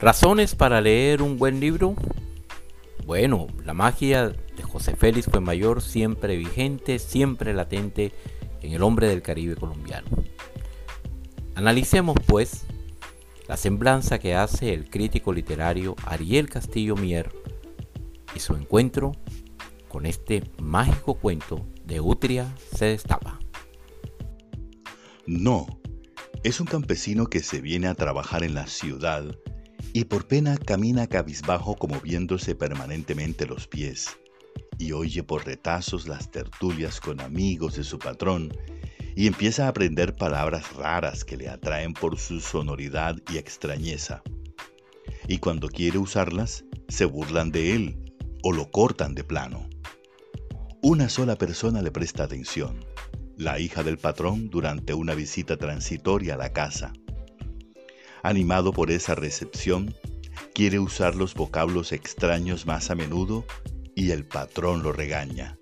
¿Razones para leer un buen libro? Bueno, la magia de José Félix fue mayor, siempre vigente, siempre latente en el hombre del Caribe colombiano. Analicemos, pues, la semblanza que hace el crítico literario Ariel Castillo Mier y su encuentro con este mágico cuento de Utria se destapa. No, es un campesino que se viene a trabajar en la ciudad y por pena camina cabizbajo como viéndose permanentemente los pies, y oye por retazos las tertulias con amigos de su patrón, y empieza a aprender palabras raras que le atraen por su sonoridad y extrañeza. Y cuando quiere usarlas, se burlan de él o lo cortan de plano. Una sola persona le presta atención, la hija del patrón durante una visita transitoria a la casa. Animado por esa recepción, quiere usar los vocablos extraños más a menudo y el patrón lo regaña.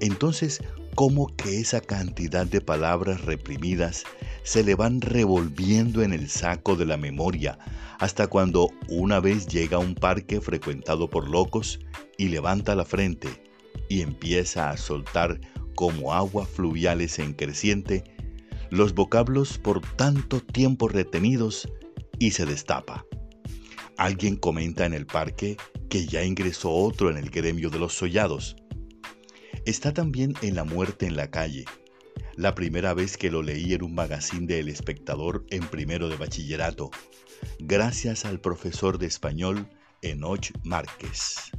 Entonces, ¿cómo que esa cantidad de palabras reprimidas se le van revolviendo en el saco de la memoria hasta cuando una vez llega a un parque frecuentado por locos y levanta la frente y empieza a soltar como agua fluviales en creciente los vocablos por tanto tiempo retenidos y se destapa. Alguien comenta en el parque que ya ingresó otro en el gremio de los sollados. Está también en La muerte en la calle. La primera vez que lo leí en un magazine de El Espectador en primero de bachillerato, gracias al profesor de español Enoch Márquez.